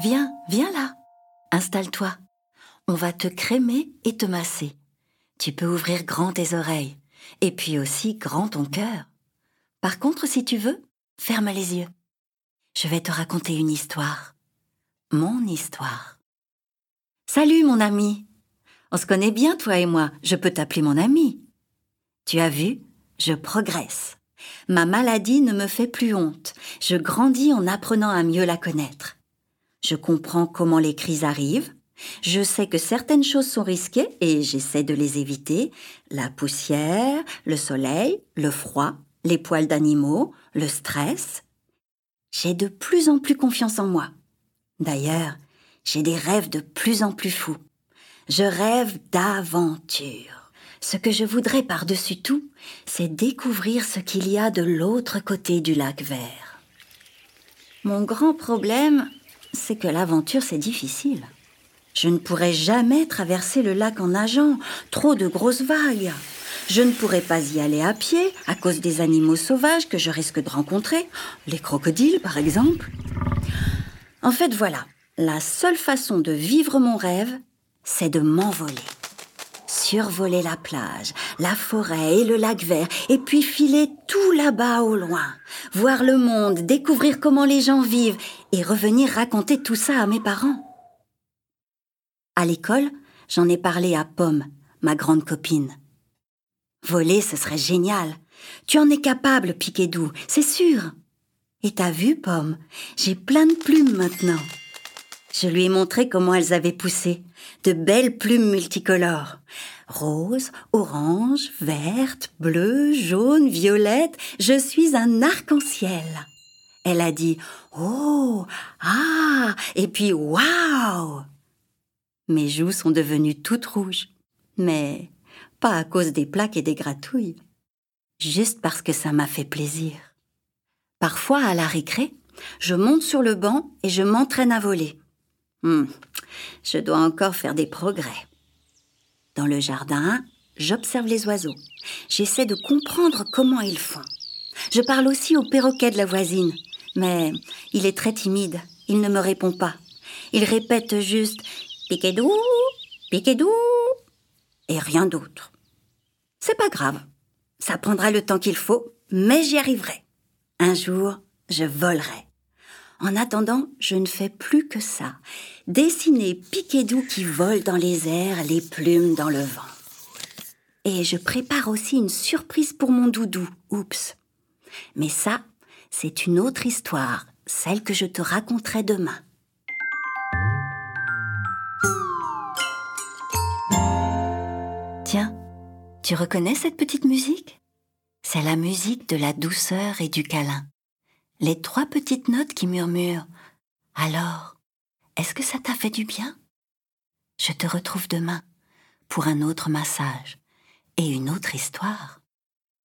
Viens, viens là. Installe-toi. On va te crémer et te masser. Tu peux ouvrir grand tes oreilles et puis aussi grand ton cœur. Par contre, si tu veux, ferme les yeux. Je vais te raconter une histoire. Mon histoire. Salut mon ami. On se connaît bien, toi et moi. Je peux t'appeler mon ami. Tu as vu, je progresse. Ma maladie ne me fait plus honte. Je grandis en apprenant à mieux la connaître. Je comprends comment les crises arrivent. Je sais que certaines choses sont risquées et j'essaie de les éviter. La poussière, le soleil, le froid, les poils d'animaux, le stress. J'ai de plus en plus confiance en moi. D'ailleurs, j'ai des rêves de plus en plus fous. Je rêve d'aventure. Ce que je voudrais par-dessus tout, c'est découvrir ce qu'il y a de l'autre côté du lac vert. Mon grand problème, c'est que l'aventure, c'est difficile. Je ne pourrai jamais traverser le lac en nageant, trop de grosses vagues. Je ne pourrai pas y aller à pied à cause des animaux sauvages que je risque de rencontrer, les crocodiles par exemple. En fait, voilà, la seule façon de vivre mon rêve, c'est de m'envoler. Survoler la plage, la forêt et le lac vert, et puis filer tout là-bas au loin. Voir le monde, découvrir comment les gens vivent, et revenir raconter tout ça à mes parents. À l'école, j'en ai parlé à Pomme, ma grande copine. Voler, ce serait génial. Tu en es capable, Piquedou, c'est sûr. Et t'as vu, Pomme, j'ai plein de plumes maintenant. Je lui ai montré comment elles avaient poussé. De belles plumes multicolores. Rose, orange, verte, bleue, jaune, violette. Je suis un arc-en-ciel. Elle a dit Oh, ah, et puis waouh. Mes joues sont devenues toutes rouges. Mais pas à cause des plaques et des gratouilles. Juste parce que ça m'a fait plaisir. Parfois, à la récré, je monte sur le banc et je m'entraîne à voler. Hmm, je dois encore faire des progrès. Dans le jardin, j'observe les oiseaux. J'essaie de comprendre comment ils font. Je parle aussi au perroquet de la voisine, mais il est très timide. Il ne me répond pas. Il répète juste Piquedou, Piquedou et rien d'autre. C'est pas grave. Ça prendra le temps qu'il faut, mais j'y arriverai. Un jour, je volerai. En attendant, je ne fais plus que ça. Dessiner Piquedou qui vole dans les airs, les plumes dans le vent. Et je prépare aussi une surprise pour mon doudou. Oups. Mais ça, c'est une autre histoire, celle que je te raconterai demain. Tiens, tu reconnais cette petite musique? C'est la musique de la douceur et du câlin. Les trois petites notes qui murmurent. Alors, est-ce que ça t'a fait du bien? Je te retrouve demain pour un autre massage et une autre histoire.